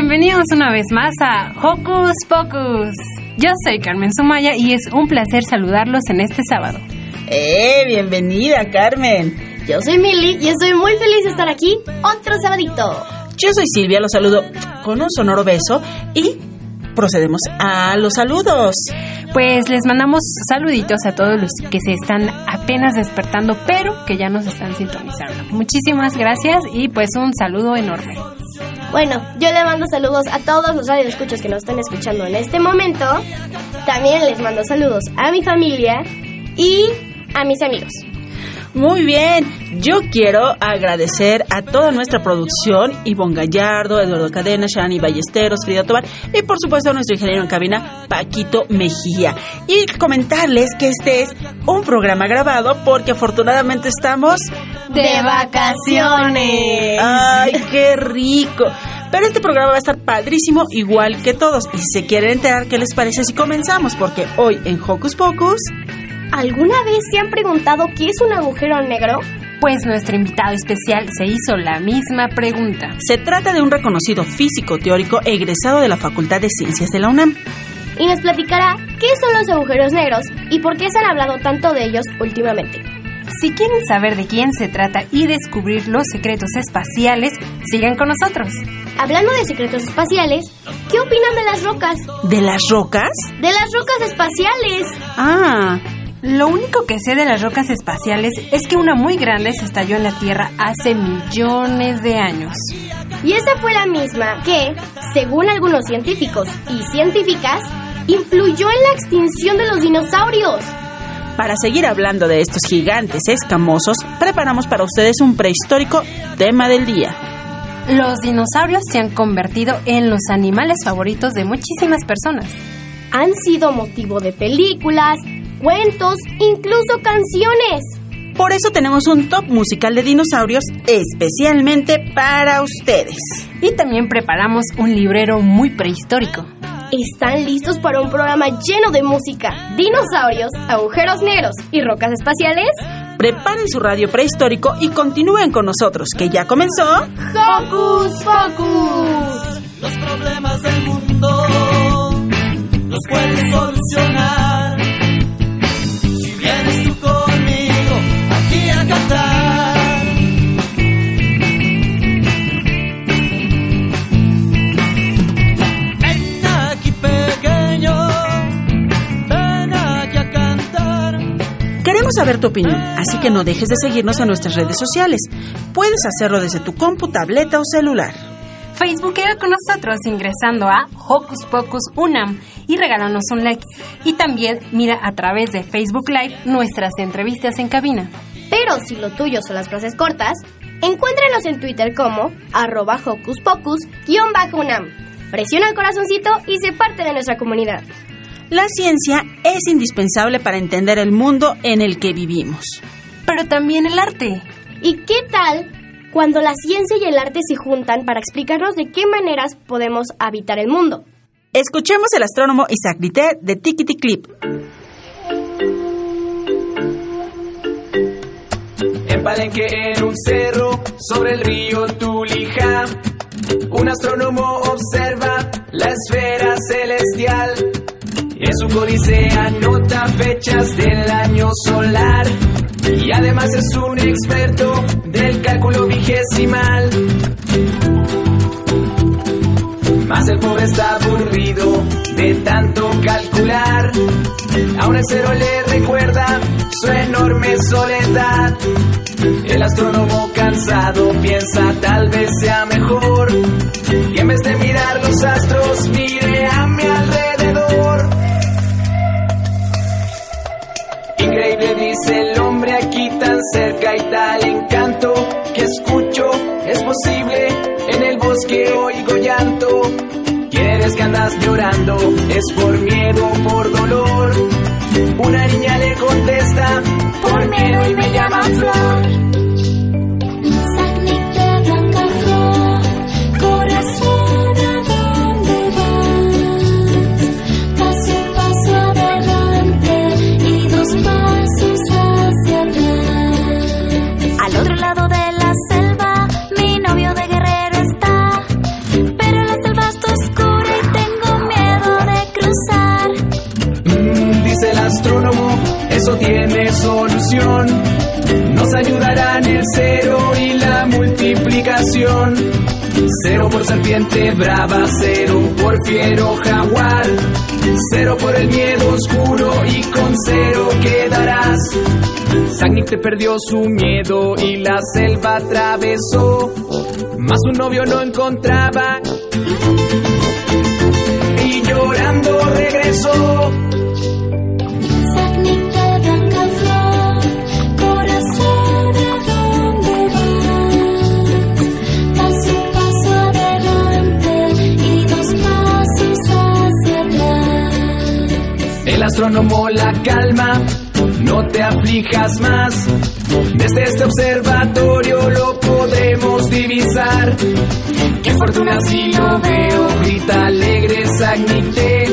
Bienvenidos una vez más a Hocus Pocus. Yo soy Carmen Sumaya y es un placer saludarlos en este sábado. ¡Eh! Bienvenida, Carmen. Yo soy Milly y estoy muy feliz de estar aquí otro sabadito. Yo soy Silvia, los saludo con un sonoro beso y procedemos a los saludos. Pues les mandamos saluditos a todos los que se están apenas despertando, pero que ya nos están sintonizando. Muchísimas gracias y pues un saludo enorme. Bueno, yo le mando saludos a todos los radioescuchos que nos están escuchando en este momento. También les mando saludos a mi familia y a mis amigos. Muy bien, yo quiero agradecer a toda nuestra producción, Ivonne Gallardo, Eduardo Cadena, Shani Ballesteros, Frida Tobar y por supuesto a nuestro ingeniero en cabina, Paquito Mejía. Y comentarles que este es un programa grabado porque afortunadamente estamos de vacaciones. ¡Ay, qué rico! Pero este programa va a estar padrísimo igual que todos. Y si se quieren enterar, ¿qué les parece si comenzamos? Porque hoy en Hocus Pocus... ¿Alguna vez se han preguntado qué es un agujero negro? Pues nuestro invitado especial se hizo la misma pregunta. Se trata de un reconocido físico teórico egresado de la Facultad de Ciencias de la UNAM. Y nos platicará qué son los agujeros negros y por qué se han hablado tanto de ellos últimamente. Si quieren saber de quién se trata y descubrir los secretos espaciales, sigan con nosotros. Hablando de secretos espaciales, ¿qué opinan de las rocas? ¿De las rocas? De las rocas espaciales. Ah, lo único que sé de las rocas espaciales es que una muy grande se estalló en la Tierra hace millones de años. Y esa fue la misma que, según algunos científicos y científicas, influyó en la extinción de los dinosaurios. Para seguir hablando de estos gigantes escamosos, preparamos para ustedes un prehistórico tema del día. Los dinosaurios se han convertido en los animales favoritos de muchísimas personas. Han sido motivo de películas, cuentos, incluso canciones. Por eso tenemos un top musical de dinosaurios especialmente para ustedes. Y también preparamos un librero muy prehistórico. ¿Están listos para un programa lleno de música, dinosaurios, agujeros negros y rocas espaciales? Preparen su radio prehistórico y continúen con nosotros, que ya comenzó. ¡Hocus Pocus! Los problemas del mundo saber tu opinión, así que no dejes de seguirnos en nuestras redes sociales. Puedes hacerlo desde tu compu, tableta o celular. Facebookea con nosotros ingresando a Hocus Pocus Unam y regálanos un like. Y también mira a través de Facebook Live nuestras entrevistas en cabina. Pero si lo tuyo son las frases cortas, encuéntranos en Twitter como arroba hocus pocus-unam. Presiona el corazoncito y sé parte de nuestra comunidad. La ciencia es indispensable para entender el mundo en el que vivimos. Pero también el arte. ¿Y qué tal cuando la ciencia y el arte se juntan para explicarnos de qué maneras podemos habitar el mundo? Escuchemos el astrónomo Isaac Diter de Tikiti Clip. En Palenque, en un cerro, sobre el río Tulija, un astrónomo observa la esfera celestial. En su códice anota fechas del año solar y además es un experto de decimal. Más el pobre está aburrido de tanto calcular. Aún el cero le recuerda su enorme soledad. El astrónomo cansado piensa tal vez sea mejor que en vez de mirar los astros Dice el hombre aquí tan cerca y tal encanto que escucho es posible en el bosque oigo llanto. Quieres que andas llorando es por miedo por dolor. Una niña le contesta por miedo y me llama Flor. Cero por serpiente brava, cero por fiero jaguar. Cero por el miedo oscuro y con cero quedarás. Sagnik te perdió su miedo y la selva atravesó. Más un novio no encontraba. Y llorando regresó. Astrónomo la calma, no te aflijas más. Desde este observatorio lo podemos divisar. Qué fortuna si lo veo, grita alegre Sagnite.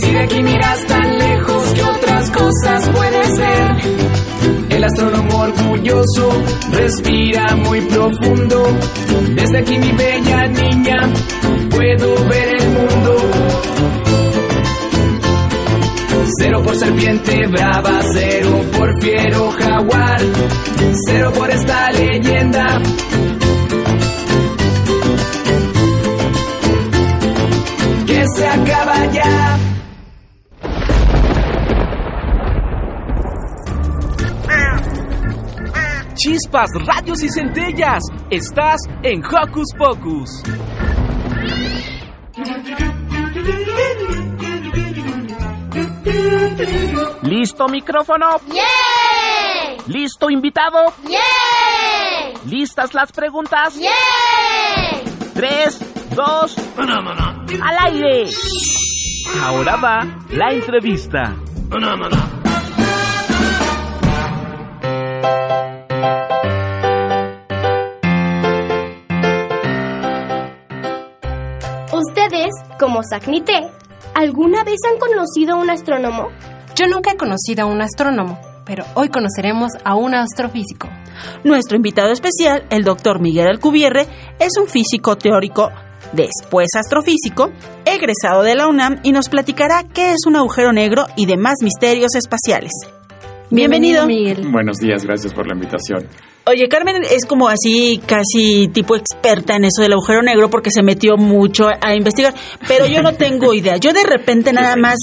Si de aquí miras tan lejos, ¿qué otras cosas puede ser? El astrónomo orgulloso respira muy profundo. Desde aquí mi bella niña, puedo ver Cero por serpiente brava, cero por fiero jaguar, cero por esta leyenda. Que se acaba ya. Chispas, radios y centellas. Estás en Hocus Pocus. ¿Listo micrófono? ¡Yay! ¿Listo invitado? ¡Yay! ¿Listas las preguntas? ¡Yay! Tres, dos, al aire. Ahora va la entrevista. Ustedes, como Sagnite, ¿alguna vez han conocido a un astrónomo? Yo nunca he conocido a un astrónomo, pero hoy conoceremos a un astrofísico. Nuestro invitado especial, el doctor Miguel Alcubierre, es un físico teórico, después astrofísico, egresado de la UNAM y nos platicará qué es un agujero negro y demás misterios espaciales. Bienvenido. Miguel. Buenos días, gracias por la invitación. Oye, Carmen es como así, casi tipo experta en eso del agujero negro porque se metió mucho a investigar, pero yo no tengo idea. Yo de repente nada más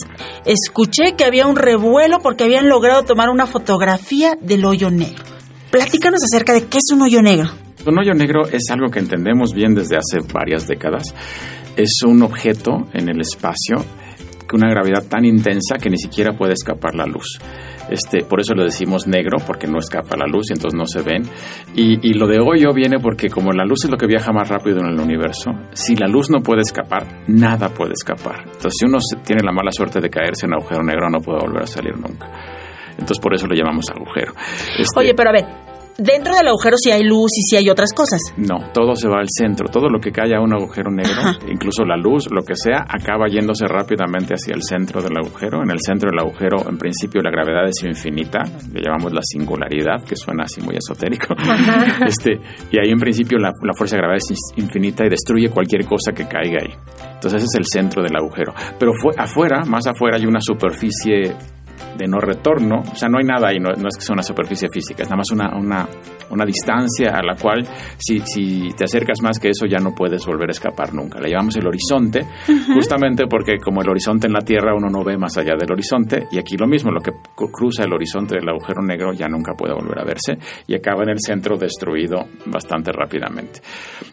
escuché que había un revuelo porque habían logrado tomar una fotografía del hoyo negro. Platícanos acerca de qué es un hoyo negro. Un hoyo negro es algo que entendemos bien desde hace varias décadas. Es un objeto en el espacio con una gravedad tan intensa que ni siquiera puede escapar la luz. Este, por eso lo decimos negro, porque no escapa la luz y entonces no se ven. Y, y lo de hoyo viene porque como la luz es lo que viaja más rápido en el universo, si la luz no puede escapar, nada puede escapar. Entonces si uno tiene la mala suerte de caerse en un agujero negro, no puede volver a salir nunca. Entonces por eso le llamamos agujero. Este, Oye, pero a ver, dentro del agujero sí hay luz y sí hay otras cosas. No, todo se va al centro. Todo lo que cae a un agujero negro, Ajá. incluso la luz, lo que sea, acaba yéndose rápidamente hacia el centro del agujero. En el centro del agujero, en principio, la gravedad es infinita. Le llamamos la singularidad, que suena así muy esotérico. Este, y ahí, en principio, la, la fuerza de gravedad es in- infinita y destruye cualquier cosa que caiga ahí. Entonces, ese es el centro del agujero. Pero fue, afuera, más afuera, hay una superficie de no retorno, o sea, no hay nada ahí, no, no es que sea una superficie física, es nada más una, una, una distancia a la cual si, si te acercas más que eso ya no puedes volver a escapar nunca. Le llamamos el horizonte, justamente porque como el horizonte en la Tierra uno no ve más allá del horizonte, y aquí lo mismo, lo que cruza el horizonte del agujero negro ya nunca puede volver a verse y acaba en el centro destruido bastante rápidamente.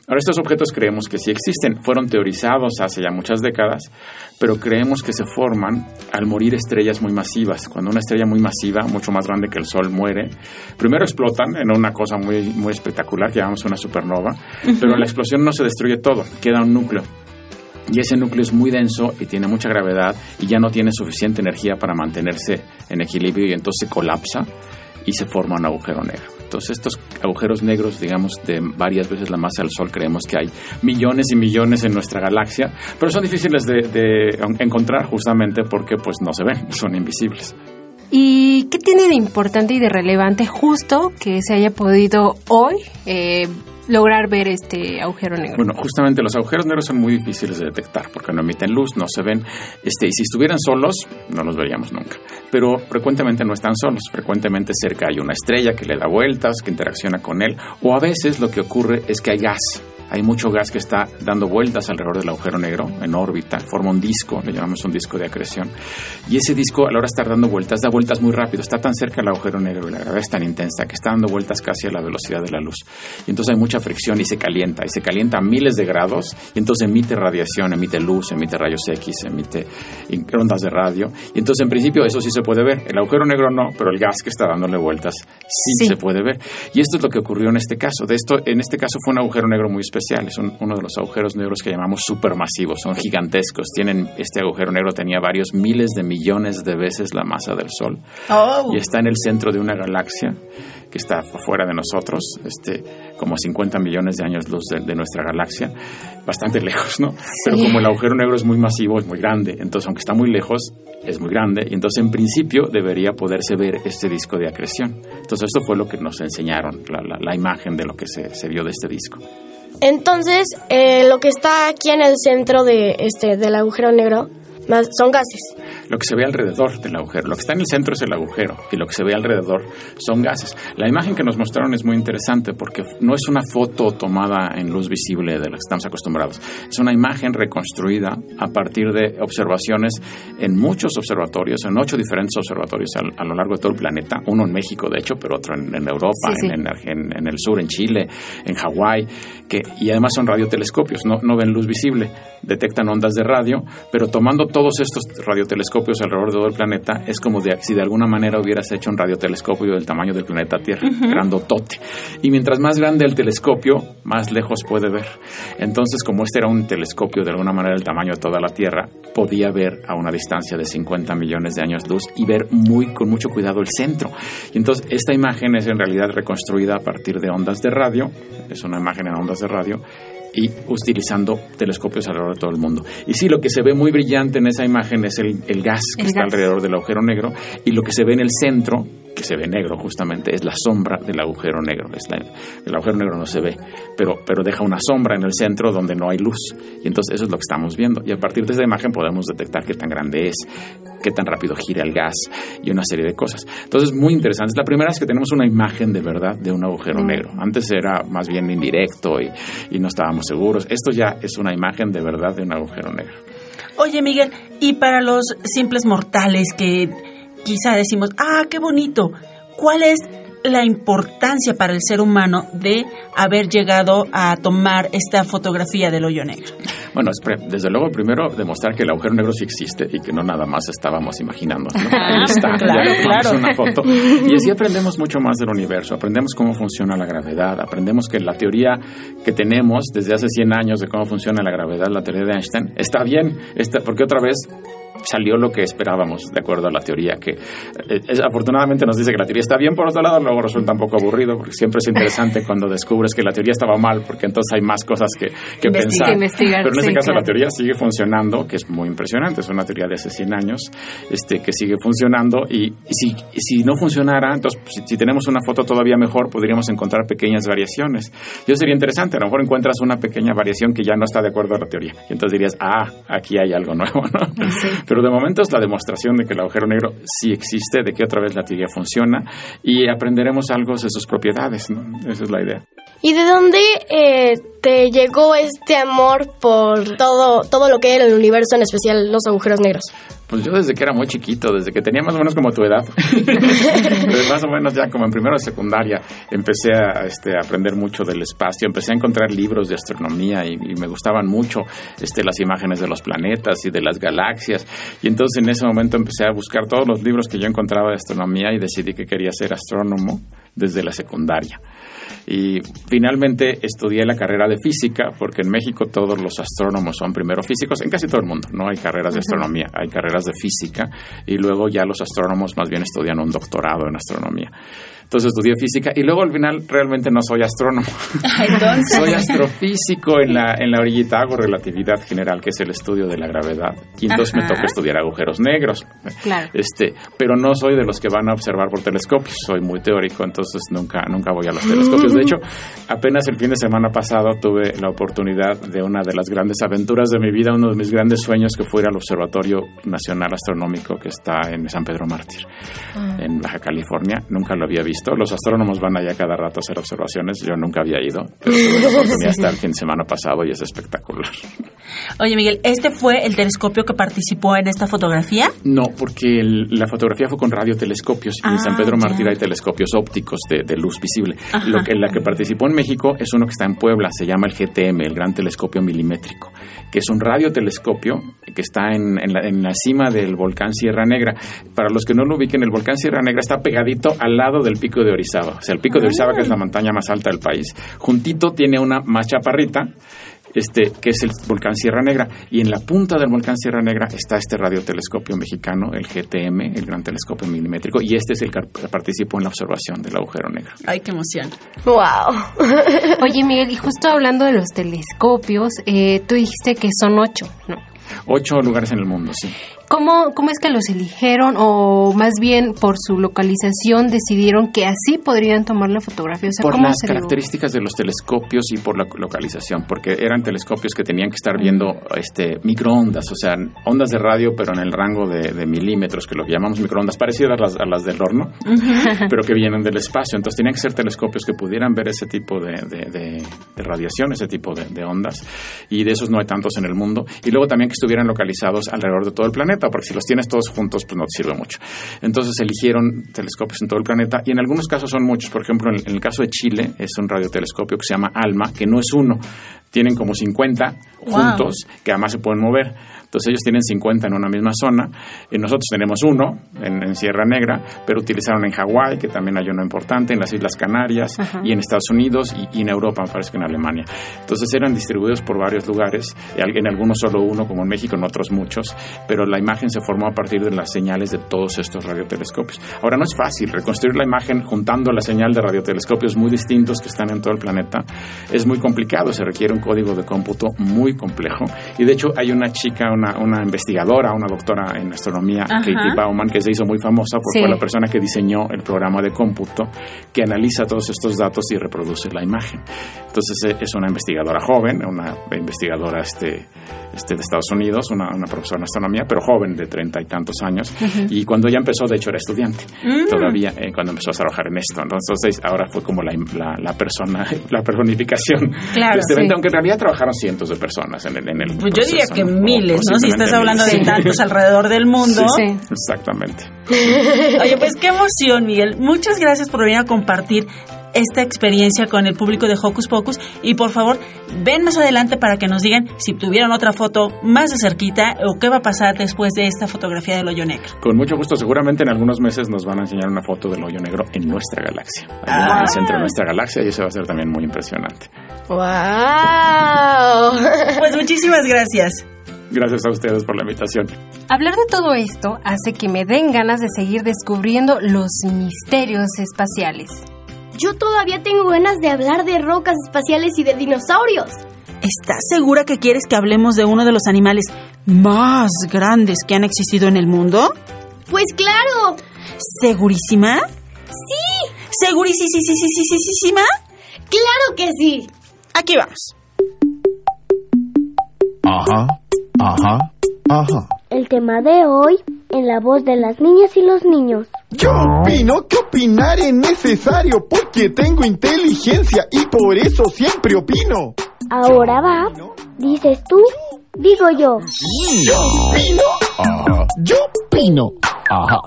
Ahora, estos objetos creemos que sí existen, fueron teorizados hace ya muchas décadas, pero creemos que se forman al morir estrellas muy masivas. Cuando una estrella muy masiva, mucho más grande que el Sol, muere, primero explotan en una cosa muy, muy espectacular que llamamos una supernova, pero la explosión no se destruye todo, queda un núcleo. Y ese núcleo es muy denso y tiene mucha gravedad y ya no tiene suficiente energía para mantenerse en equilibrio y entonces colapsa y se forma un agujero negro. Entonces estos agujeros negros, digamos, de varias veces la masa del Sol, creemos que hay millones y millones en nuestra galaxia, pero son difíciles de, de encontrar justamente porque pues no se ven, son invisibles. ¿Y qué tiene de importante y de relevante justo que se haya podido hoy eh, lograr ver este agujero negro? Bueno, justamente los agujeros negros son muy difíciles de detectar porque no emiten luz, no se ven. Este, y si estuvieran solos, no los veríamos nunca. Pero frecuentemente no están solos. Frecuentemente cerca hay una estrella que le da vueltas, que interacciona con él. O a veces lo que ocurre es que hay gas. Hay mucho gas que está dando vueltas alrededor del agujero negro en órbita, forma un disco, le llamamos un disco de acreción. Y ese disco, a la hora de estar dando vueltas, da vueltas muy rápido. Está tan cerca del agujero negro y la gravedad es tan intensa que está dando vueltas casi a la velocidad de la luz. Y entonces hay mucha fricción y se calienta. Y se calienta a miles de grados. Y entonces emite radiación, emite luz, emite rayos X, emite ondas de radio. Y entonces, en principio, eso sí se puede ver. El agujero negro no, pero el gas que está dándole vueltas sí, Sí. se puede ver. Y esto es lo que ocurrió en este caso. De esto, en este caso fue un agujero negro muy especial. Es un- uno de los agujeros negros que llamamos supermasivos. Son gigantescos. Tienen, este agujero negro tenía varios miles de millones de veces la masa del Sol. Oh. Y está en el centro de una galaxia que está fuera de nosotros, este, como a 50 millones de años luz de, de nuestra galaxia, bastante lejos, ¿no? Pero como el agujero negro es muy masivo, es muy grande, entonces aunque está muy lejos, es muy grande, y entonces en principio debería poderse ver este disco de acreción. Entonces esto fue lo que nos enseñaron, la, la- la imagen de lo que se, se vio de este disco. Entonces, eh, lo que está aquí en el centro de este del agujero negro más, son gases. Lo que se ve alrededor del agujero, lo que está en el centro es el agujero y lo que se ve alrededor son gases. La imagen que nos mostraron es muy interesante porque no es una foto tomada en luz visible de la que estamos acostumbrados, es una imagen reconstruida a partir de observaciones en muchos observatorios, en ocho diferentes observatorios a, a lo largo de todo el planeta, uno en México de hecho, pero otro en, en Europa, Sí, sí. En, en Argen- en el sur, en Chile, en Hawái, que, y además son radiotelescopios, no, no ven luz visible, detectan ondas de radio, pero tomando todos estos radiotelescopios alrededor de todo el planeta, es como de, si de alguna manera hubieras hecho un radiotelescopio del tamaño del planeta Tierra, grandotote. Y mientras más grande el telescopio, más lejos puede ver. Entonces, como este era un telescopio de alguna manera del tamaño de toda la Tierra, podía ver a una distancia de 50 millones de años luz y ver muy con mucho cuidado el centro. Y entonces, esta imagen es en realidad reconstruida a partir de ondas de radio, es una imagen en ondas de radio, y utilizando telescopios alrededor de todo el mundo. Y sí, lo que se ve muy brillante en esa imagen es el, el gas que El está gas. alrededor del agujero negro y lo que se ve en el centro, que se ve negro justamente, es la sombra del agujero negro. Es el agujero negro no se ve, pero, pero deja una sombra en el centro donde no hay luz. Y entonces eso es lo que estamos viendo. Y a partir de esa imagen podemos detectar qué tan grande es, qué tan rápido gira el gas y una serie de cosas. Entonces, muy interesante. Es la primera vez que tenemos una imagen de verdad de un agujero Mm. negro. Antes era más bien indirecto y, y no estábamos seguros. Esto ya es una imagen de verdad de un agujero negro. Oye, Miguel, y para los simples mortales que quizá decimos, ah, qué bonito, ¿cuál es la importancia para el ser humano de haber llegado a tomar esta fotografía del hoyo negro? Bueno, desde luego primero demostrar que el agujero negro sí existe y que no nada más estábamos imaginando. ¿no? Ahí está, Claro, ya claro. una foto. Y así aprendemos mucho más del universo, aprendemos cómo funciona la gravedad, aprendemos que la teoría que tenemos desde hace 100 años de cómo funciona la gravedad, la teoría de Einstein, está bien, está, porque otra vez salió lo que esperábamos de acuerdo a la teoría que eh, es- afortunadamente nos dice que la teoría está bien por otro lado luego resulta un poco aburrido porque siempre es interesante cuando descubres que la teoría estaba mal porque entonces hay más cosas que, que pensar. Que investigar, pero en este sí, caso la teoría sigue funcionando que es muy impresionante es una teoría de hace 100 años este que sigue funcionando y, y si, y si no funcionara entonces si, si tenemos una foto todavía mejor podríamos encontrar pequeñas variaciones. Y eso sería interesante a lo mejor encuentras una pequeña variación que ya no está de acuerdo a la teoría y entonces dirías ah aquí hay algo nuevo ¿no? Pero de momento es la demostración de que el agujero negro sí existe, de que otra vez la teoría funciona y aprenderemos algo de sus propiedades. ¿no? Esa es la idea. ¿Y de dónde eh, te llegó este amor por todo, todo lo que era el universo, en especial los agujeros negros? Pues yo desde que era muy chiquito, desde que tenía más o menos como tu edad, pues más o menos ya como en primero de secundaria, empecé a este, aprender mucho del espacio, empecé a encontrar libros de astronomía y, y me gustaban mucho este, las imágenes de los planetas y de las galaxias. Y entonces en ese momento empecé a buscar todos los libros que yo encontraba de astronomía y decidí que quería ser astrónomo desde la secundaria. Y finalmente estudié la carrera de física, porque en México todos los astrónomos son primero físicos, en casi todo el mundo, no hay carreras de astronomía, hay carreras de física, y luego ya los astrónomos más bien estudian un doctorado en astronomía. Entonces estudié física y luego al final realmente no soy astrónomo. Entonces. soy astrofísico en la, en la orillita, hago relatividad general, que es el estudio de la gravedad. Y entonces me toca estudiar agujeros negros. Claro. Este, pero no soy de los que van a observar por telescopios, soy muy teórico, entonces nunca, nunca voy a los telescopios. De hecho, apenas el fin de semana pasado tuve la oportunidad de una de las grandes aventuras de mi vida, uno de mis grandes sueños que fue ir al Observatorio Nacional Astronómico que está en San Pedro Mártir, en Baja California. Nunca lo había visto. Los astrónomos van allá cada rato a hacer observaciones. Yo nunca había ido, pero tuve la oportunidad de estar el fin de semana pasado y es espectacular. Oye, Miguel, ¿este fue el telescopio que participó en esta fotografía? No, porque el- la fotografía fue con radiotelescopios y en Ah, San Pedro ya. Mártir hay telescopios ópticos de, de luz visible. Ajá. Lo que, la que participó en México es uno que está en Puebla, se llama el GTM, el Gran Telescopio Milimétrico, que es un radiotelescopio que está en, en la, en la cima del volcán Sierra Negra. Para los que no lo ubiquen, el volcán Sierra Negra está pegadito al lado del pico de Orizaba. O sea, el pico de Orizaba, que es la montaña más alta del país, juntito tiene una más chaparrita este, que es el volcán Sierra Negra. Y en la punta del volcán Sierra Negra está este radiotelescopio mexicano, el GTM, el Gran Telescopio Milimétrico, y este es el que participó en la observación del agujero negro. Ay, qué emoción. ¡Wow! Oye, Miguel, y justo hablando de los telescopios, eh, tú dijiste que son ocho, ¿no? Ocho lugares en el mundo, sí. ¿Cómo, ¿Cómo es que los eligieron o más bien por su localización decidieron que así podrían tomar la fotografía? O sea, por ¿cómo las se dio? características de los telescopios y por la localización, porque eran telescopios que tenían que estar viendo este, microondas, o sea, ondas de radio, pero en el rango de, de milímetros, que lo que llamamos microondas, parecidas a las, a las del horno, pero que vienen del espacio. Entonces tenían que ser telescopios que pudieran ver ese tipo de, de- de- de radiación, ese tipo de, de ondas, y de esos no hay tantos en el mundo. Y luego también que estuvieran localizados alrededor de todo el planeta, porque si los tienes todos juntos, pues no te sirve mucho. Entonces eligieron telescopios en todo el planeta, y en algunos casos son muchos. Por ejemplo, en el, caso de Chile, es un radiotelescopio que se llama ALMA, que no es uno, tienen como 50 Wow. juntos, que además se pueden mover. Entonces ellos tienen 50 en una misma zona, y nosotros tenemos uno en, en Sierra Negra, pero utilizaron en Hawái, que también hay uno importante, en las Islas Canarias, Ajá. y en Estados Unidos, y, y en Europa, me parece que en Alemania. Entonces eran distribuidos por varios lugares, en algunos solo uno, como en México, en otros muchos, pero la imagen se formó a partir de las señales de todos estos radiotelescopios. Ahora no es fácil reconstruir la imagen juntando la señal de radiotelescopios muy distintos que están en todo el planeta. Es muy complicado, se requiere un código de cómputo muy complejo. Y de hecho hay una chica, una, una investigadora, una doctora en astronomía, Ajá. Katie Bauman, que se hizo muy famosa porque Sí. fue la persona que diseñó el programa de cómputo que analiza todos estos datos y reproduce la imagen. Entonces eh, es una investigadora joven, una investigadora este, este, de Estados Unidos, una, una profesora en astronomía, pero joven de treinta y tantos años. Y cuando ella empezó, de hecho, era estudiante Mm. todavía eh, cuando empezó a trabajar en esto. Entonces ahora fue como la, la, la persona, la personificación Claro, de este sí. evento, aunque en realidad trabajaron cientos de personas en el, en el Pues yo diría proceso, que ¿no? Miles, ¿no? Si estás hablando de tantos alrededor del mundo. Sí. Exactamente. Oye, pues qué emoción, Miguel. Muchas gracias por venir a compartir esta experiencia con el público de Hocus Pocus y por favor ven más adelante para que nos digan si tuvieron otra foto más de cerquita o qué va a pasar después de esta fotografía del hoyo negro. Con mucho gusto, seguramente en algunos meses nos van a enseñar una foto del hoyo negro en nuestra galaxia, ahí en Ah. el centro de nuestra galaxia, y eso va a ser también muy impresionante. ¡Wow! Pues muchísimas gracias. Gracias a ustedes por la invitación. Hablar de todo esto hace que me den ganas de seguir descubriendo los misterios espaciales. Yo todavía tengo ganas de hablar de rocas espaciales y de dinosaurios. ¿Estás segura que quieres que hablemos de uno de los animales más grandes que han existido en el mundo? Pues claro. ¿Segurísima? Sí. ¿Segurísima? Claro que sí. Aquí vamos. Ajá, ajá, ajá. El el tema de hoy en la voz de las niñas y los niños. Yo opino que opinar es necesario porque tengo inteligencia y por eso siempre opino. Ahora va, dices tú, digo yo. Yo opino. Ajá. Yo opino. Ajá.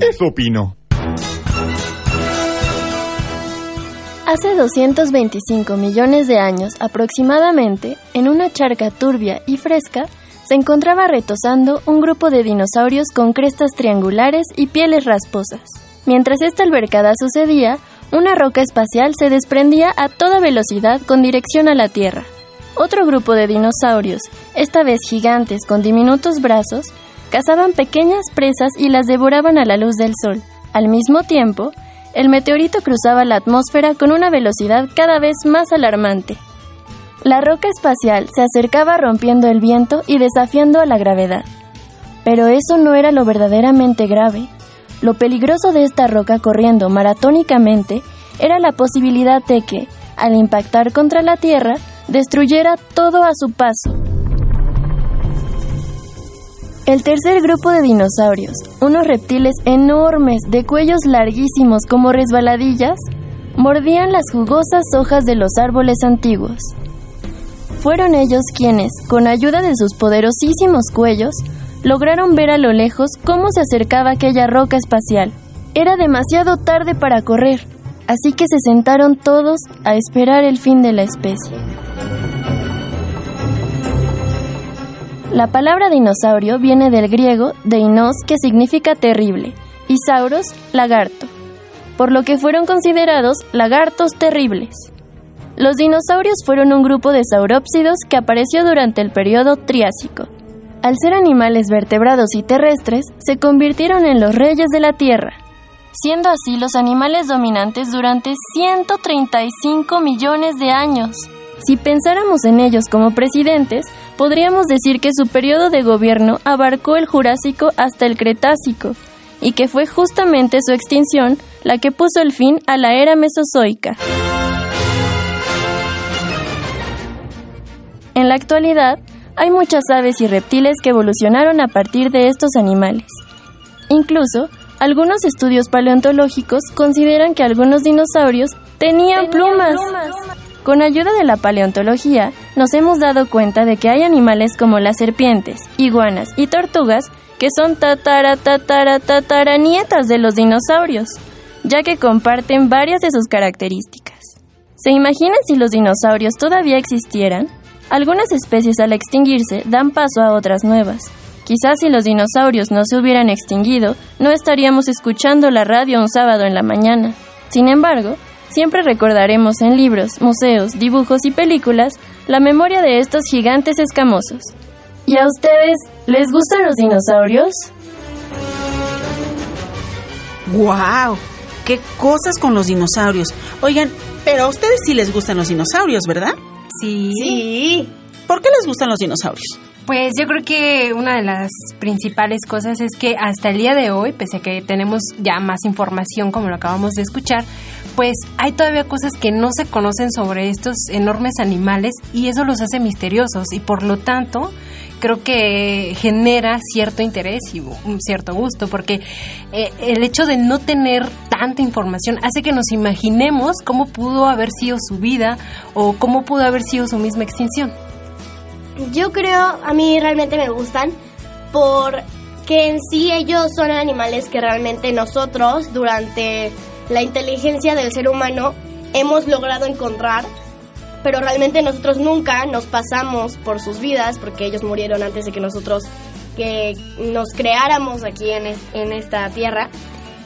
Eso opino. Hace 225 millones de años aproximadamente, en una charca turbia y fresca, se encontraba retosando un grupo de dinosaurios con crestas triangulares y pieles rasposas. Mientras esta albercada sucedía, una roca espacial se desprendía a toda velocidad con dirección a la Tierra. Otro grupo de dinosaurios, esta vez gigantes con diminutos brazos, cazaban pequeñas presas y las devoraban a la luz del sol. Al mismo tiempo, el meteorito cruzaba la atmósfera con una velocidad cada vez más alarmante. La roca espacial se acercaba rompiendo el viento y desafiando a la gravedad. Pero eso no era lo verdaderamente grave. Lo peligroso de esta roca corriendo maratónicamente era la posibilidad de que, al impactar contra la Tierra, destruyera todo a su paso. El tercer grupo de dinosaurios, unos reptiles enormes de cuellos larguísimos como resbaladillas, mordían las jugosas hojas de los árboles antiguos. Fueron ellos quienes, con ayuda de sus poderosísimos cuellos, lograron ver a lo lejos cómo se acercaba aquella roca espacial. Era demasiado tarde para correr, así que se sentaron todos a esperar el fin de la especie. La palabra dinosaurio viene del griego deinos, que significa terrible, y sauros, lagarto, por lo que fueron considerados lagartos terribles. Los dinosaurios fueron un grupo de saurópsidos que apareció durante el periodo Triásico. Al ser animales vertebrados y terrestres, se convirtieron en los reyes de la Tierra, siendo así los animales dominantes durante 135 millones de años. Si pensáramos en ellos como presidentes, podríamos decir que su periodo de gobierno abarcó el Jurásico hasta el Cretácico, y que fue justamente su extinción la que puso el fin a la era mesozoica. En la actualidad, hay muchas aves y reptiles que evolucionaron a partir de estos animales. Incluso, algunos estudios paleontológicos consideran que algunos dinosaurios tenían, plumas. Con ayuda de la paleontología, nos hemos dado cuenta de que hay animales como las serpientes, iguanas y tortugas que son tatara tatara nietas de los dinosaurios, ya que comparten varias de sus características. ¿Se imaginan si los dinosaurios todavía existieran? Algunas especies al extinguirse dan paso a otras nuevas. Quizás si los dinosaurios no se hubieran extinguido, no estaríamos escuchando la radio un sábado en la mañana. Sin embargo, siempre recordaremos en libros, museos, dibujos y películas la memoria de estos gigantes escamosos. ¿Y a ustedes les gustan los dinosaurios? ¡Wow! ¡Qué cosas con los dinosaurios! Oigan, pero a ustedes sí les gustan los dinosaurios, ¿verdad? Sí. Sí. ¿Por qué les gustan los dinosaurios? Pues yo creo que una de las principales cosas es que hasta el día de hoy, pese a que tenemos ya más información como lo acabamos de escuchar, pues hay todavía cosas que no se conocen sobre estos enormes animales y eso los hace misteriosos y por lo tanto creo que genera cierto interés y un cierto gusto porque eh, el hecho de no tener tanta información hace que nos imaginemos cómo pudo haber sido su vida o cómo pudo haber sido su misma extinción. Yo creo, a mí realmente me gustan porque en sí ellos son animales que realmente nosotros durante la inteligencia del ser humano hemos logrado encontrar, pero realmente nosotros nunca nos pasamos por sus vidas porque ellos murieron antes de que nosotros que nos creáramos aquí en, en esta tierra.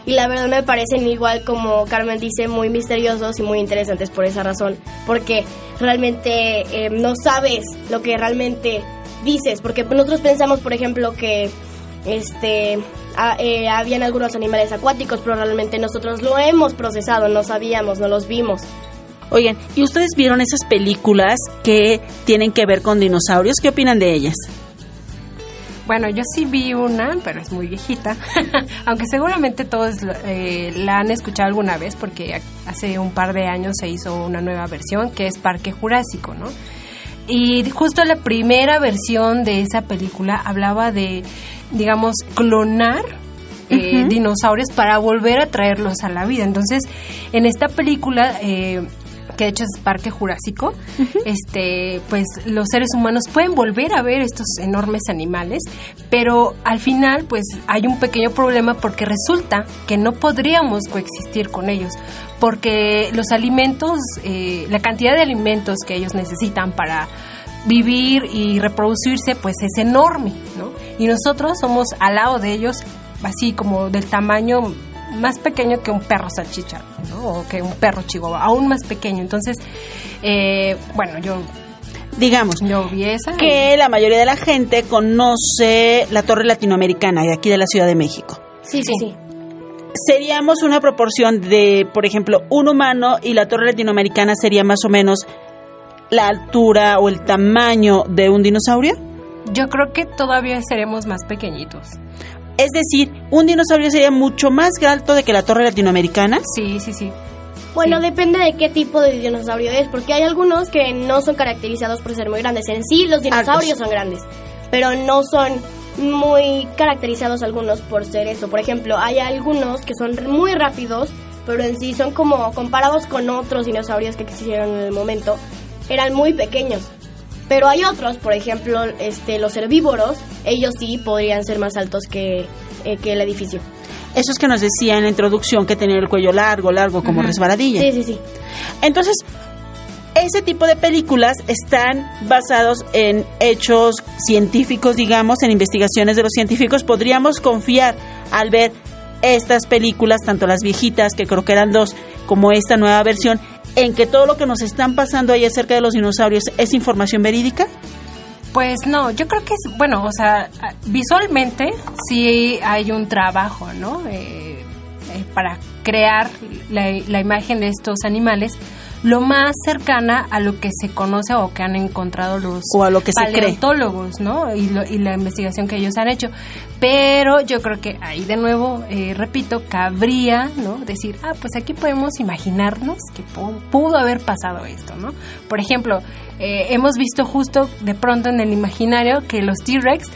Y la verdad me parecen igual como Carmen dice, muy misteriosos y muy interesantes por esa razón. Porque realmente eh, no sabes lo que realmente dices. Porque nosotros pensamos, por ejemplo, que este a- eh, habían algunos animales acuáticos, pero realmente nosotros lo hemos procesado, no sabíamos, no los vimos. Oigan, ¿y ustedes vieron esas películas que tienen que ver con dinosaurios? ¿Qué opinan de ellas? Bueno, yo sí vi una, pero es muy viejita, aunque seguramente todos eh, la han escuchado alguna vez porque hace un par de años se hizo una nueva versión que es Parque Jurásico, ¿no? Y justo la primera versión de esa película hablaba de, digamos, clonar eh, dinosaurios para volver a traerlos a la vida. Entonces, en esta película, eh, que de hecho es Parque Jurásico, este, pues los seres humanos pueden volver a ver estos enormes animales, pero al final, pues hay un pequeño problema porque resulta que no podríamos coexistir con ellos, porque los alimentos, eh, la cantidad de alimentos que ellos necesitan para vivir y reproducirse pues es enorme, ¿no? Y nosotros somos al lado de ellos así como del tamaño más pequeño que un perro salchicha, ¿no? O que un perro chihuahua, aún más pequeño. Entonces, eh, bueno, yo digamos yo vi esa que la mayoría de la gente conoce la Torre Latinoamericana de aquí de la Ciudad de México. Sí, sí, sí. Seríamos una proporción de, por ejemplo, un humano y la Torre Latinoamericana sería más o menos la altura o el tamaño de un dinosaurio. Yo creo que todavía seremos más pequeñitos. Es decir, un dinosaurio sería mucho más alto de que la Torre Latinoamericana. Sí, sí, sí. Bueno, depende de qué tipo de dinosaurio es, porque hay algunos que no son caracterizados por ser muy grandes. En sí, los dinosaurios son grandes, pero no son muy caracterizados algunos por ser eso. Por ejemplo, hay algunos que son muy rápidos, pero en sí son como comparados con otros dinosaurios que existieron en el momento, eran muy pequeños. Pero hay otros, por ejemplo, este, los herbívoros, ellos sí podrían ser más altos que, eh, que el edificio. Esos que nos decía en la introducción que tenían el cuello largo, largo, como Ujú. resbaladilla. Sí, sí, sí. Entonces, ese tipo de películas están basados en hechos científicos, digamos, en investigaciones de los científicos. Podríamos confiar al ver estas películas, tanto las viejitas, que creo que eran dos, como esta nueva versión, en que todo lo que nos están pasando ahí acerca de los dinosaurios es información verídica. Pues no, yo creo que es, bueno, o sea, visualmente sí hay un trabajo, ¿no? Eh, eh, para crear la, la imagen de estos animales lo más cercana a lo que se conoce o que han encontrado los O a lo que se cree. paleontólogos, ¿no? Y, lo- y la investigación que ellos han hecho. Pero yo creo que ahí de nuevo, eh, repito, cabría, ¿no? Decir, ah, pues aquí podemos imaginarnos que pu- pudo haber pasado esto, ¿no? Por ejemplo, eh, hemos visto justo de pronto en el imaginario que los T-Rex,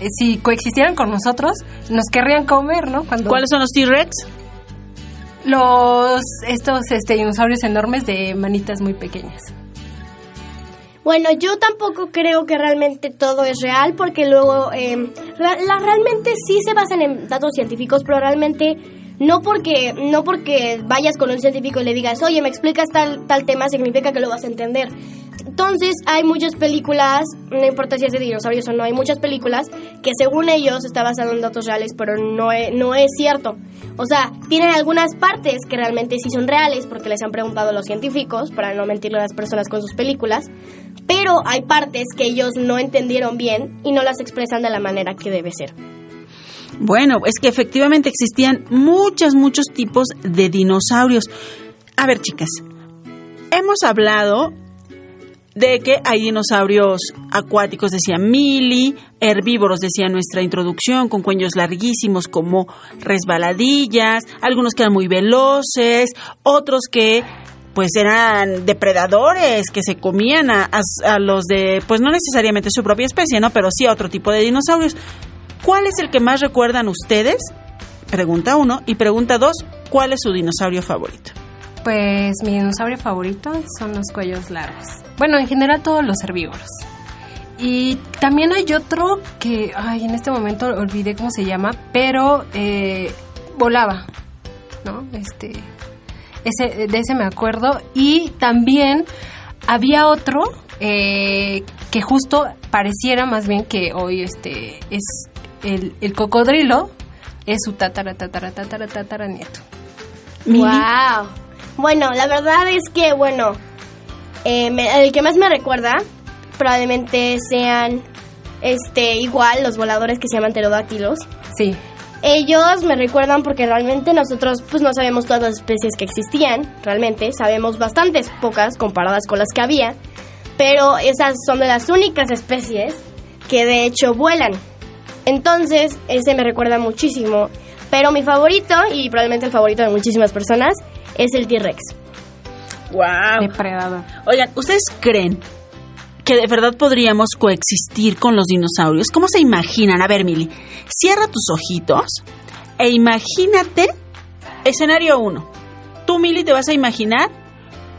eh, si coexistieran con nosotros, nos querrían comer, ¿no? Cuando ¿Cuáles son los T-Rex? Los estos este, dinosaurios enormes de manitas muy pequeñas. Bueno, yo tampoco creo que realmente todo es real porque luego ra- la, realmente sí se basan en datos científicos, pero realmente no porque no porque vayas con un científico y le digas, oye, me explicas tal tal tema significa que lo vas a entender. Entonces hay muchas películas, no importa si es de dinosaurios o no, hay muchas películas que según ellos está basado en datos reales, pero no es, no es cierto. O sea, tienen algunas partes que realmente sí son reales porque les han preguntado a los científicos para no mentirle a las personas con sus películas, pero hay partes que ellos no entendieron bien y no las expresan de la manera que debe ser. Bueno, es que efectivamente existían muchos, muchos tipos de dinosaurios. A ver, chicas, hemos hablado de que hay dinosaurios acuáticos, decía Mili, herbívoros, decía nuestra introducción, con cuellos larguísimos como resbaladillas, algunos que eran muy veloces, otros que pues eran depredadores que se comían a, a- a los de, pues no necesariamente su propia especie, ¿no? Pero sí a otro tipo de dinosaurios. ¿Cuál es el que más recuerdan ustedes? Pregunta uno. Y pregunta dos, ¿cuál es su dinosaurio favorito? Pues mi dinosaurio favorito son los cuellos largos. Bueno, en general todos los herbívoros. Y también hay otro que, ay, en este momento olvidé cómo se llama, pero eh, volaba, ¿no? Este, ese, de ese me acuerdo. Y también había otro eh, que justo pareciera más bien que hoy este es el, el cocodrilo, es su tatara, tatara, tatara, tatara nieto. Wow. Bueno, la verdad es que, bueno, eh, me- el que más me recuerda probablemente sean este igual los voladores que se llaman pterodáctilos. Sí. Ellos me recuerdan porque realmente nosotros pues no sabemos todas las especies que existían, realmente sabemos bastantes pocas comparadas con las que había, pero esas son de las únicas especies que de hecho vuelan. Entonces, ese me recuerda muchísimo, pero mi favorito y probablemente el favorito de muchísimas personas es el T-Rex. ¡Wow! Depredador. Oigan, ¿ustedes creen que de verdad podríamos coexistir con los dinosaurios? ¿Cómo se imaginan? A ver, Mili, cierra tus ojitos e imagínate escenario 1. Tú, Mili, te vas a imaginar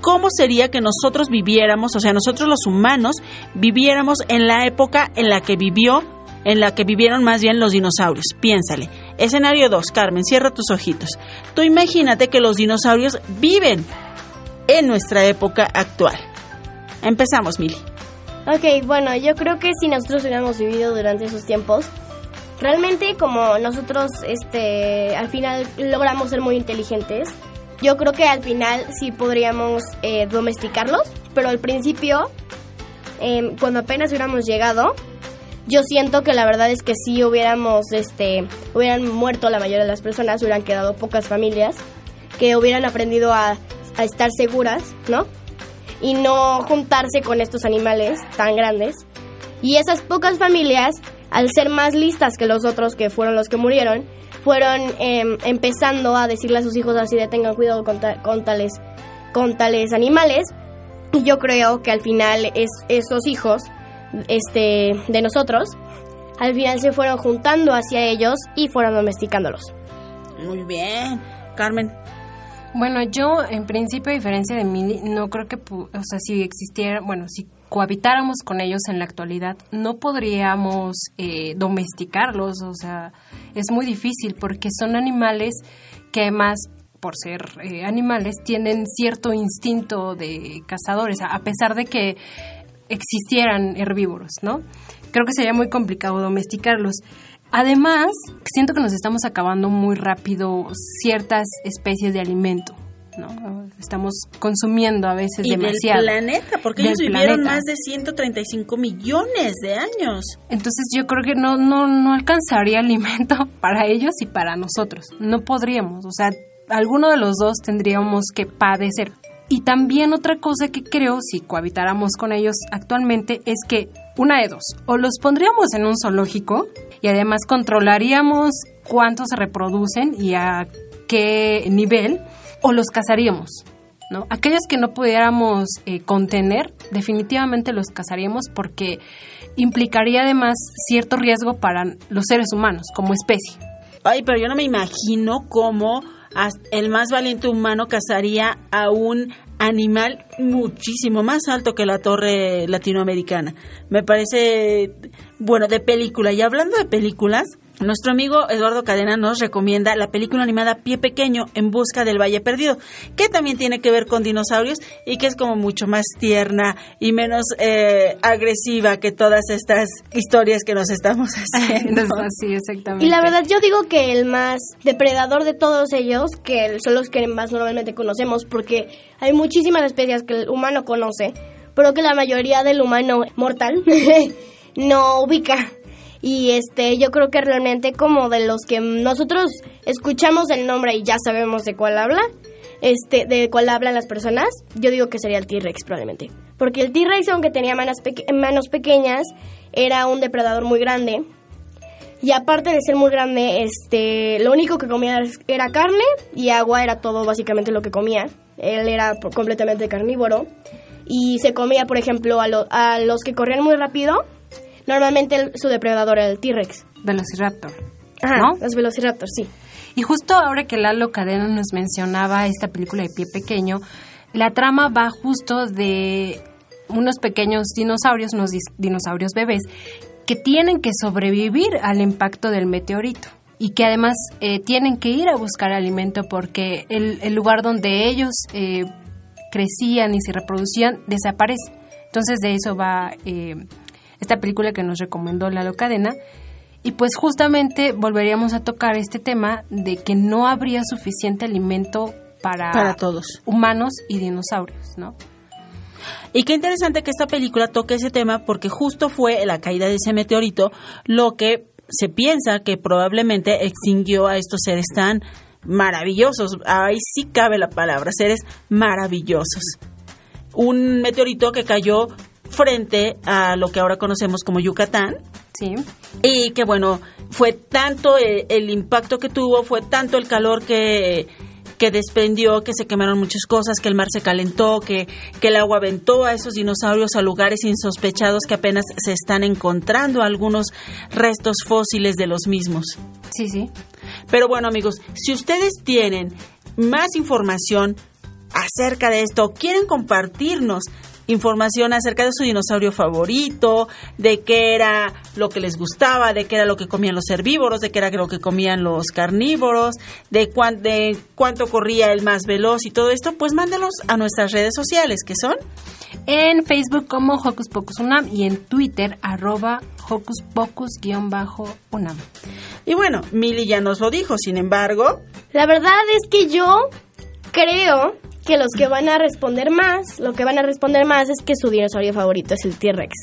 cómo sería que nosotros viviéramos, o sea, nosotros los humanos viviéramos en la época en la que vivió, en la que vivieron más bien los dinosaurios. Piénsale. Escenario 2, Carmen, cierra tus ojitos. Tú imagínate que los dinosaurios viven en nuestra época actual. Empezamos, Mili. Ok, bueno, yo creo que si nosotros hubiéramos vivido durante esos tiempos, realmente como nosotros este, al final logramos ser muy inteligentes, yo creo que al final sí podríamos eh, domesticarlos, pero al principio, em, cuando apenas hubiéramos llegado, yo siento que la verdad es que si hubiéramos, este, hubieran muerto la mayoría de las personas, hubieran quedado pocas familias que hubieran aprendido a, a estar seguras, ¿no? Y no juntarse con estos animales tan grandes. Y esas pocas familias, al ser más listas que los otros que fueron los que murieron, fueron em, empezando a decirle a sus hijos así de tengan cuidado con, con tales, con tales animales. Y yo creo que al final es, esos hijos este, de nosotros, al final se fueron juntando hacia ellos y fueron domesticándolos. Muy bien. Carmen. Bueno, yo en principio, a diferencia de Mili, no creo que, pu- o sea, si existiera, bueno, si cohabitáramos con ellos en la actualidad, no podríamos eh, domesticarlos, o sea, es muy difícil porque son animales que además, por ser eh, animales, tienen cierto instinto de cazadores, a pesar de que existieran herbívoros, ¿no? Creo que sería muy complicado domesticarlos. Además, siento que nos estamos acabando muy rápido ciertas especies de alimento, ¿no? Estamos consumiendo a veces Y del demasiado. planeta, porque Del ellos vivieron planeta. más de 135 millones de años. Entonces yo creo que no, no, no alcanzaría alimento para ellos y para nosotros. No podríamos. O sea, alguno de los dos tendríamos que padecer. Y también otra cosa que creo, si cohabitáramos con ellos actualmente, es que una de dos, o los pondríamos en un zoológico y además controlaríamos cuántos se reproducen y a qué nivel, o los cazaríamos. ¿no? Aquellos que no pudiéramos eh, contener, definitivamente los cazaríamos porque implicaría además cierto riesgo para los seres humanos como especie. Ay, pero yo no me imagino cómo el más valiente humano cazaría a un animal muchísimo más alto que la torre latinoamericana. Me parece, bueno, de película. Y hablando de películas, nuestro amigo Eduardo Cadena nos recomienda la película animada Pie Pequeño en busca del Valle Perdido, que también tiene que ver con dinosaurios y que es como mucho más tierna y menos eh, agresiva que todas estas historias que nos estamos haciendo. sí, exactamente. Y la verdad yo digo que el más depredador de todos ellos, que son los que más normalmente conocemos, porque hay muchísimas especies que el humano conoce, pero que la mayoría del humano mortal no ubica. Y este, yo creo que realmente como de los que nosotros escuchamos el nombre y ya sabemos de cuál habla, este, de cuál hablan las personas, yo digo que sería el T-Rex probablemente. Porque el T-Rex, aunque tenía manos, manos pequeñas, era un depredador muy grande. Y aparte de ser muy grande, este, lo único que comía era carne y agua, era todo básicamente lo que comía. Él era completamente carnívoro. Y se comía, por ejemplo, a, lo- a los que corrían muy rápido. Normalmente el- su depredador era el T-Rex. Velociraptor. Ajá, ¿no? los velociraptors, sí. Y justo ahora que Lalo Cadena nos mencionaba esta película de pie pequeño, la trama va justo de unos pequeños dinosaurios, unos dinosaurios bebés, que tienen que sobrevivir al impacto del meteorito y que además eh, tienen que ir a buscar alimento porque el, el lugar donde ellos eh, crecían y se reproducían desaparece. Entonces de eso va eh, esta película que nos recomendó Lalo Cadena. Y pues justamente volveríamos a tocar este tema de que no habría suficiente alimento para, Para todos. humanos y dinosaurios, ¿no? Y qué interesante que esta película toque ese tema porque justo fue la caída de ese meteorito lo que se piensa que probablemente extinguió a estos seres tan maravillosos. Ahí sí cabe la palabra, seres maravillosos. Un meteorito que cayó frente a lo que ahora conocemos como Yucatán. Sí. Y que bueno, fue tanto el, el impacto que tuvo, fue tanto el calor que, que desprendió, que se quemaron muchas cosas, que el mar se calentó, que, que el agua aventó a esos dinosaurios a lugares insospechados que apenas se están encontrando algunos restos fósiles de los mismos. Sí, sí. Pero bueno, amigos, si ustedes tienen más información acerca de esto, quieren compartirnos información acerca de su dinosaurio favorito, de qué era lo que les gustaba, de qué era lo que comían los herbívoros, de qué era lo que comían los carnívoros, de, cuán- de cuánto corría el más veloz y todo esto, pues mándalos a nuestras redes sociales, que son En Facebook como Hocus Pocus Unam y en Twitter arroba Hocus Pocus-Unam. Y bueno, Mili ya nos lo dijo, sin embargo, La verdad es que yo creo que los que van a responder más, lo que van a responder más es que su dinosaurio favorito es el T-Rex.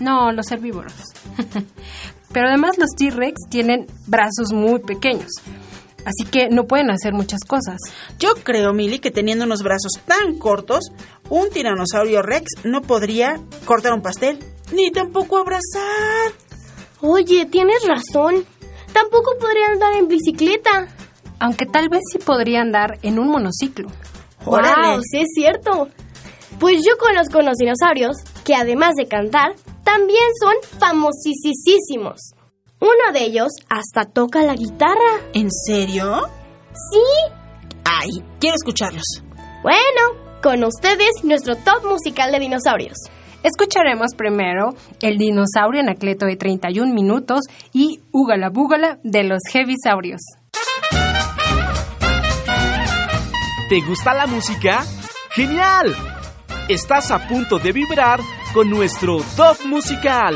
No, los herbívoros. Pero además los T-Rex tienen brazos muy pequeños. Así que no pueden hacer muchas cosas. yo creo, Mili, que teniendo unos brazos tan cortos, un tiranosaurio rex no podría cortar un pastel, ni tampoco abrazar. Oye, tienes razón. Tampoco podría andar en bicicleta. Aunque tal vez sí podría andar en un monociclo. Órale. Wow, sí es cierto. Pues yo conozco unos dinosaurios que además de cantar, también son famosísimos. Uno de ellos hasta toca la guitarra. ¿En serio? Sí. Ay, quiero escucharlos. Bueno, con ustedes nuestro top musical de dinosaurios. Escucharemos primero El dinosaurio Anacleto de 31 minutos y Úgala Búgala de los Heavisaurios. ¿Te gusta la música? ¡Genial! Estás a punto de vibrar con nuestro top musical.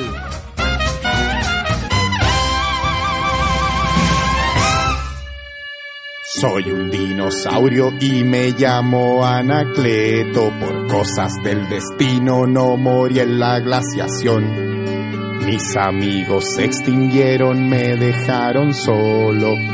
Soy un dinosaurio y me llamo Anacleto. Por cosas del destino no morí en la glaciación. Mis amigos se extinguieron, me dejaron solo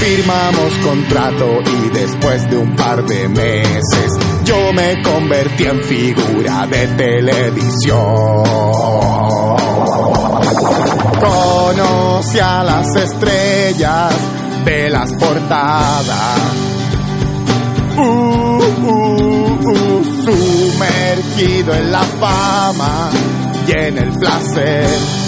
Firmamos contrato y después de un par de meses yo me convertí en figura de televisión. Conocí a las estrellas de las portadas. Uh, uh, uh, sumergido en la fama y en el placer.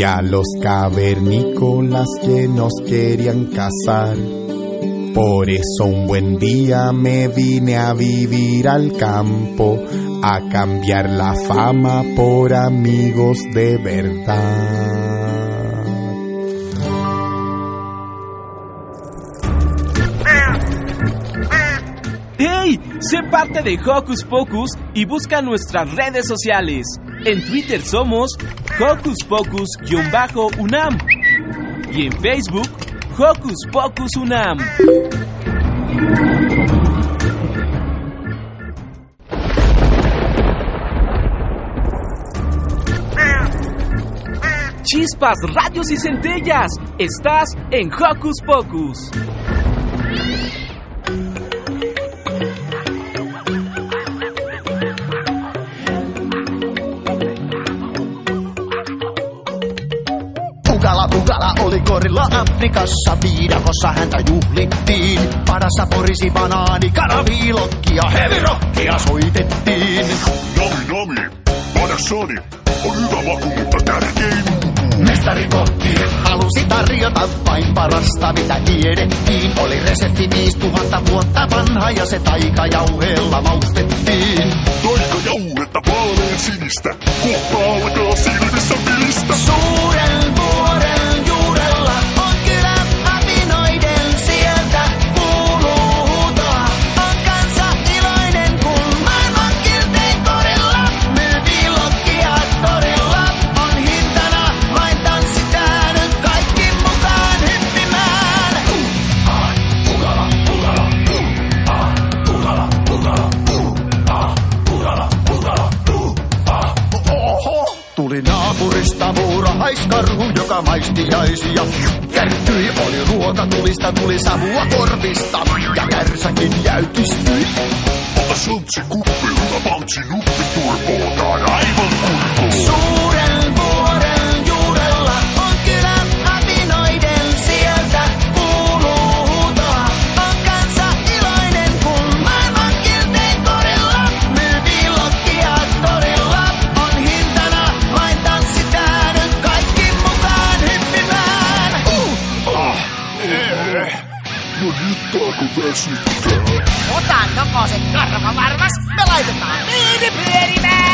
y a los cavernícolas que nos querían cazar. Por eso un buen día me vine a vivir al campo, a cambiar la fama por amigos de verdad. ¡Hey! Sé parte de Hocus Pocus y busca nuestras redes sociales. En Twitter somos Hocus Pocus-UNAM y en Facebook Hocus Pocus UNAM. Chispas, radios y centellas. Estás en Hocus Pocus. Tuolla Afrikassa viidakossa häntä juhlittiin. Parassa porisi banaani, kanaviilokki ja hevirokkia soitettiin. Nami, nami, padassani on hyvä maku, mutta tärkein Mestari kokki halusi tarjota vain parasta mitä tiedettiin. Oli resepti 5000 vuotta vanha ja se taikajauheella maustettiin. Taikajauhetta vaalean sinistä, kohta alkaa silmissä vilistä. lehtiäisiä. Kärtyi oli ruoka tulista, tuli savua korvista ja kärsäkin jäytistyi. Ota suntsi kuppi, hyvä pautsi, nuppi turpoon, aivan kuntoon. sitten. Otanko se karva varmas? Me laitetaan viini pyörimään!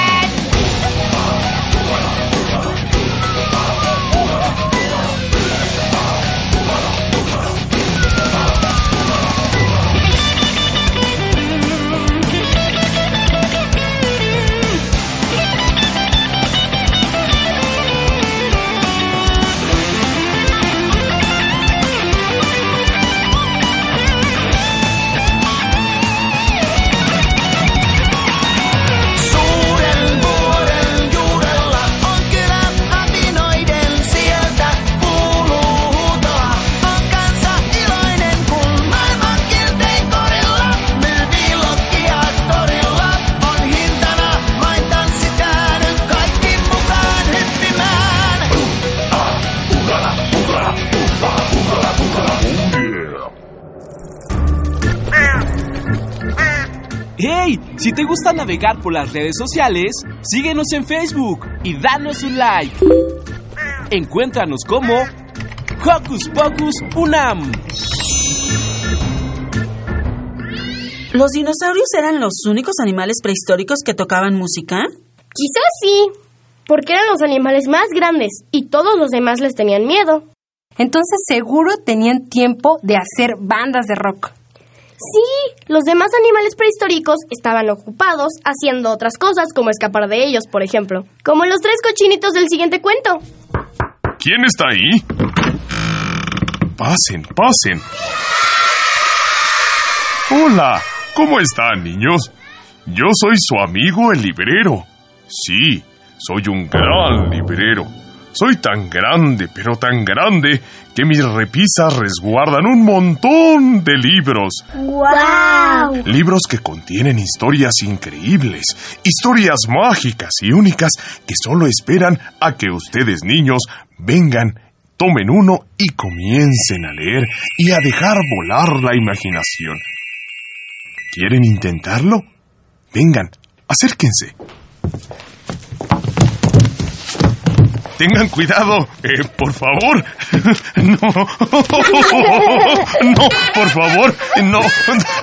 Navegar por las redes sociales, síguenos en Facebook y danos un like. Encuéntranos como Hocus Pocus Unam. ¿Los dinosaurios eran los únicos animales prehistóricos que tocaban música? Quizás sí, porque eran los animales más grandes y todos los demás les tenían miedo. Entonces seguro tenían tiempo de hacer bandas de rock. Sí, los demás animales prehistóricos estaban ocupados haciendo otras cosas como escapar de ellos, por ejemplo. Como los tres cochinitos del siguiente cuento. ¿Quién está ahí? Pasen, pasen. Hola, ¿cómo están, niños? Yo soy su amigo el librero. Sí, soy un gran librero. Soy tan grande, pero tan grande, que mis repisas resguardan un montón de libros. ¡Guau! Libros que contienen historias increíbles, historias mágicas y únicas que solo esperan a que ustedes niños vengan, tomen uno y comiencen a leer y a dejar volar la imaginación. ¿Quieren intentarlo? Vengan, acérquense. Tengan cuidado, eh, por favor. No, no, por favor, no.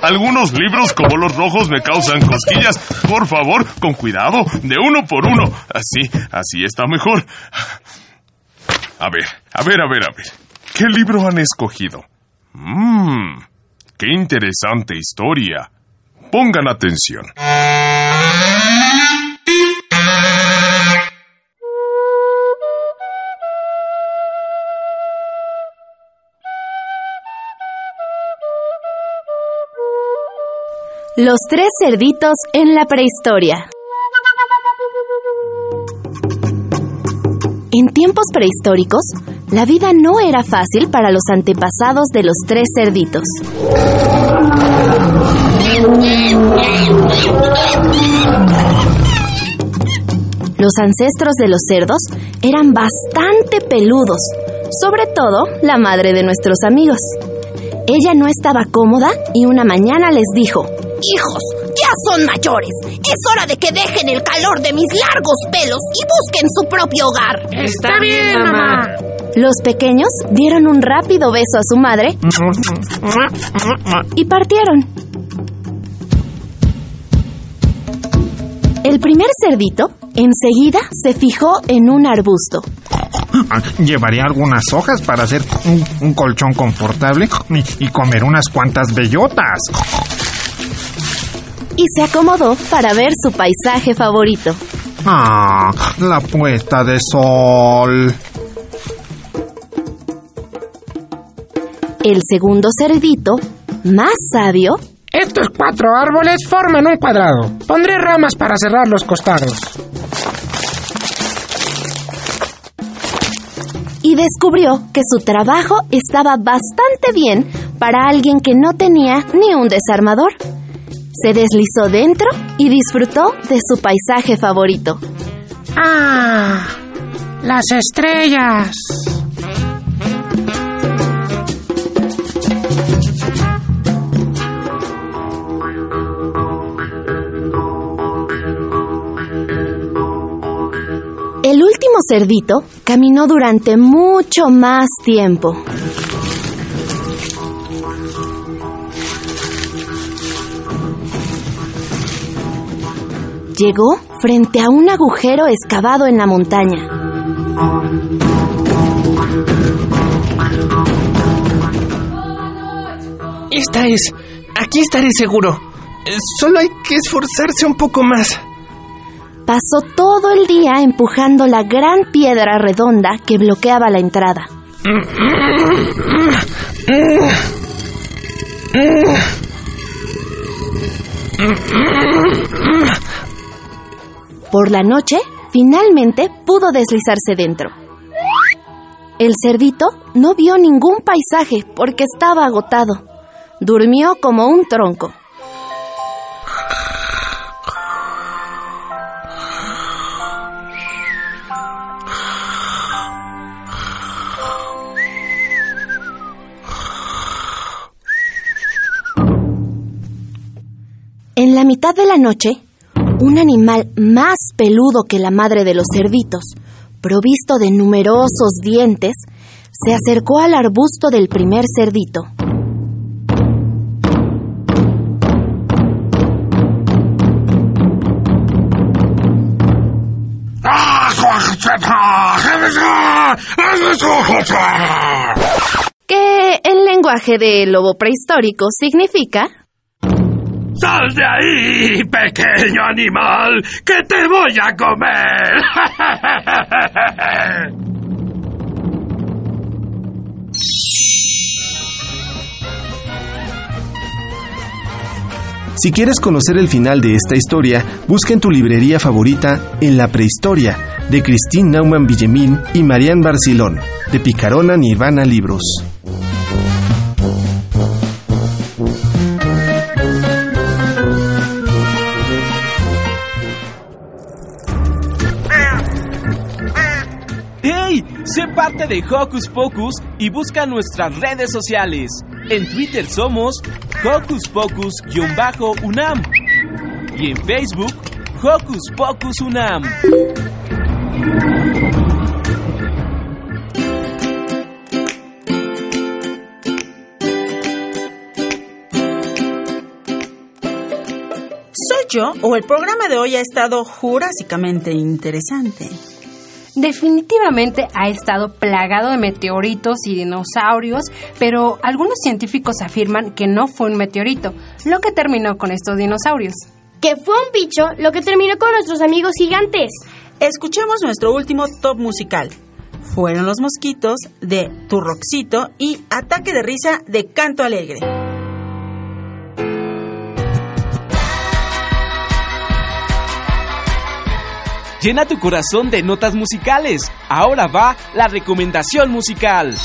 Algunos libros como los rojos me causan cosquillas. Por favor, con cuidado, de uno por uno. Así, así está mejor. A ver, a ver, a ver, a ver. ¿Qué libro han escogido? Mmm, qué interesante historia. Pongan atención. Los tres cerditos en la prehistoria. En tiempos prehistóricos, la vida no era fácil para los antepasados de los tres cerditos. Los ancestros de los cerdos eran bastante peludos. sobre todo la madre de nuestros amigos. Ella no estaba cómoda y una mañana les dijo, Hijos, ya son mayores. Es hora de que dejen el calor de mis largos pelos y busquen su propio hogar. Está bien, mamá. Los pequeños dieron un rápido beso a su madre y partieron. El primer cerdito enseguida se fijó en un arbusto. Llevaré algunas hojas para hacer un, un colchón confortable y, y comer unas cuantas bellotas. Y se acomodó para ver su paisaje favorito. Ah, la puesta de sol. El segundo cerdito, más sabio, Estos cuatro árboles forman un cuadrado. Pondré ramas para cerrar los costados. y descubrió que su trabajo estaba bastante bien para alguien que no tenía ni un desarmador. Se deslizó dentro y disfrutó de su paisaje favorito. ¡Ah! Las estrellas. El último cerdito caminó durante mucho más tiempo. Llegó frente a un agujero excavado en la montaña. Esta es. Aquí estaré seguro. Eh, Solo hay que esforzarse un poco más. Pasó todo el día empujando la gran piedra redonda que bloqueaba la entrada. Por la noche, finalmente pudo deslizarse dentro. El cerdito no vio ningún paisaje porque estaba agotado. Durmió como un tronco. En la mitad de la noche, un animal más peludo que la madre de los cerditos, provisto de numerosos dientes, se acercó al arbusto del primer cerdito. Que en lenguaje de lobo prehistórico significa ¡Sal de ahí, pequeño animal! ¡Que te voy a comer! Si quieres conocer el final de esta historia, busca en tu librería favorita En la prehistoria, de Christine Naumann Villemín y Marianne Barcilón, de Picarona Nirvana Libros. Parte de Hocus Pocus y busca nuestras redes sociales. En Twitter somos Hocus Pocus-UNAM y en Facebook Hocus Pocus UNAM. ¿Soy yo o el programa de hoy ha estado jurásicamente interesante? Definitivamente ha estado plagado de meteoritos y dinosaurios, pero algunos científicos afirman que no fue un meteorito lo que terminó con estos dinosaurios. Que fue un bicho lo que terminó con nuestros amigos gigantes. Escuchemos nuestro último top musical. Fueron los mosquitos de Turroxito y Ataque de risa de Canto Alegre. Llena tu corazón de notas musicales. Ahora va la recomendación musical.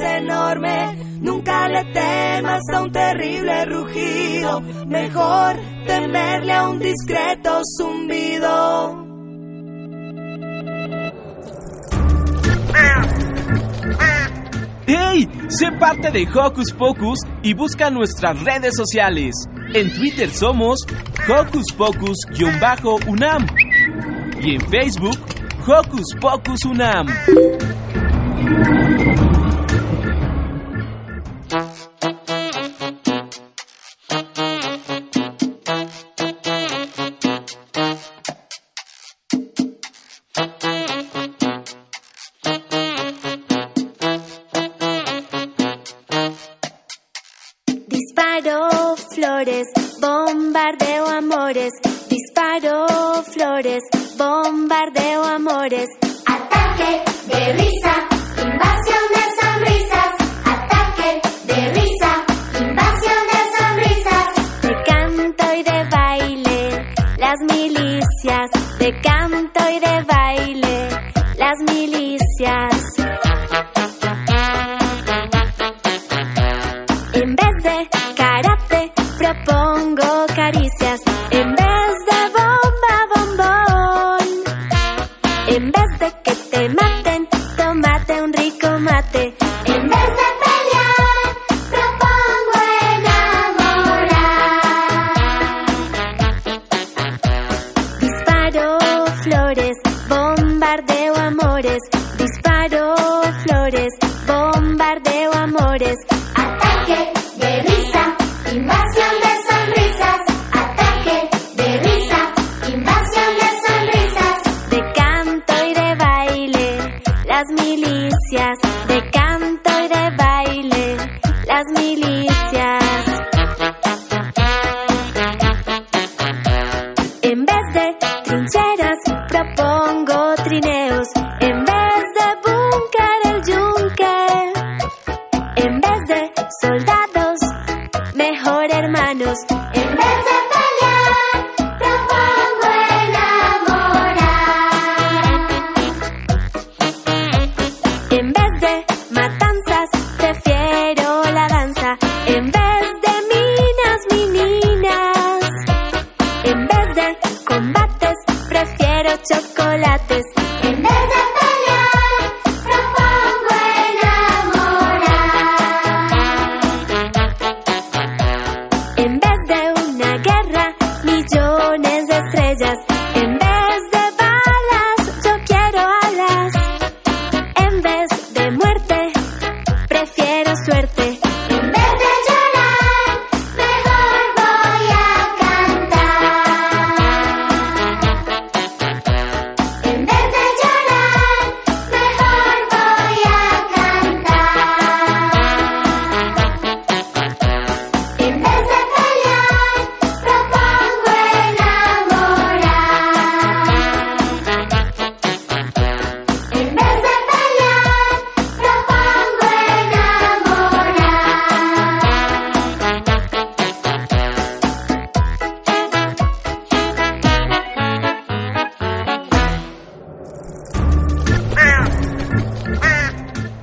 enorme, nunca le temas a un terrible rugido, mejor temerle a un discreto zumbido. ¡Hey! Sé parte de Hocus Pocus y busca nuestras redes sociales. En Twitter somos Hocus Pocus-UNAM y en Facebook Hocus Pocus UNAM. parque de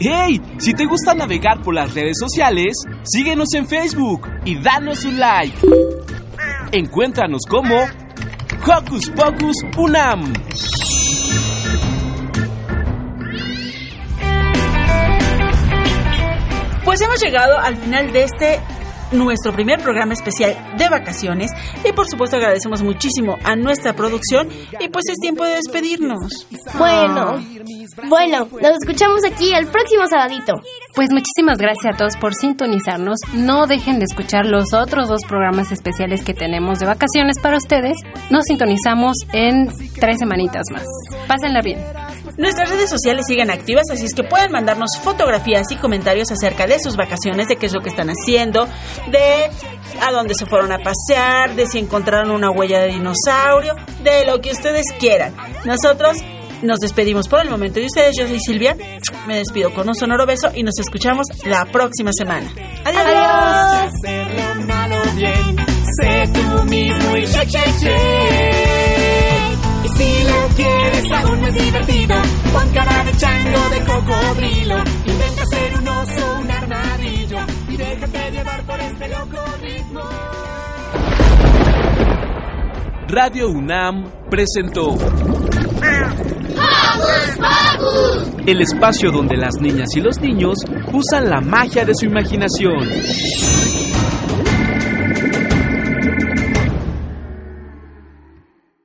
¡Hey! Si te gusta navegar por las redes sociales, síguenos en Facebook y danos un like. Encuéntranos como Hocus Pocus Unam. Pues hemos llegado al final de este nuestro primer programa especial de vacaciones y por supuesto agradecemos muchísimo a nuestra producción y pues es tiempo de despedirnos. Bueno, bueno, nos escuchamos aquí el próximo sabadito. Pues muchísimas gracias a todos por sintonizarnos. No dejen de escuchar los otros dos programas especiales que tenemos de vacaciones para ustedes. Nos sintonizamos en tres semanitas más. Pásenla bien. Nuestras redes sociales siguen activas, así es que pueden mandarnos fotografías y comentarios acerca de sus vacaciones, de qué es lo que están haciendo, de a dónde se fueron a pasear, de si encontraron una huella de dinosaurio, de lo que ustedes quieran. Nosotros nos despedimos por el momento de ustedes. Yo soy Silvia, me despido con un sonoro beso y nos escuchamos la próxima semana. Adiós. Sé tú mismo y shake, shake. Si lo quieres aún más divertido, pon cara de chango, de cocodrilo. Intenta ser un oso, un armadillo y déjate llevar por este loco ritmo. Radio UNAM presentó el espacio donde las niñas y los niños usan la magia de su imaginación.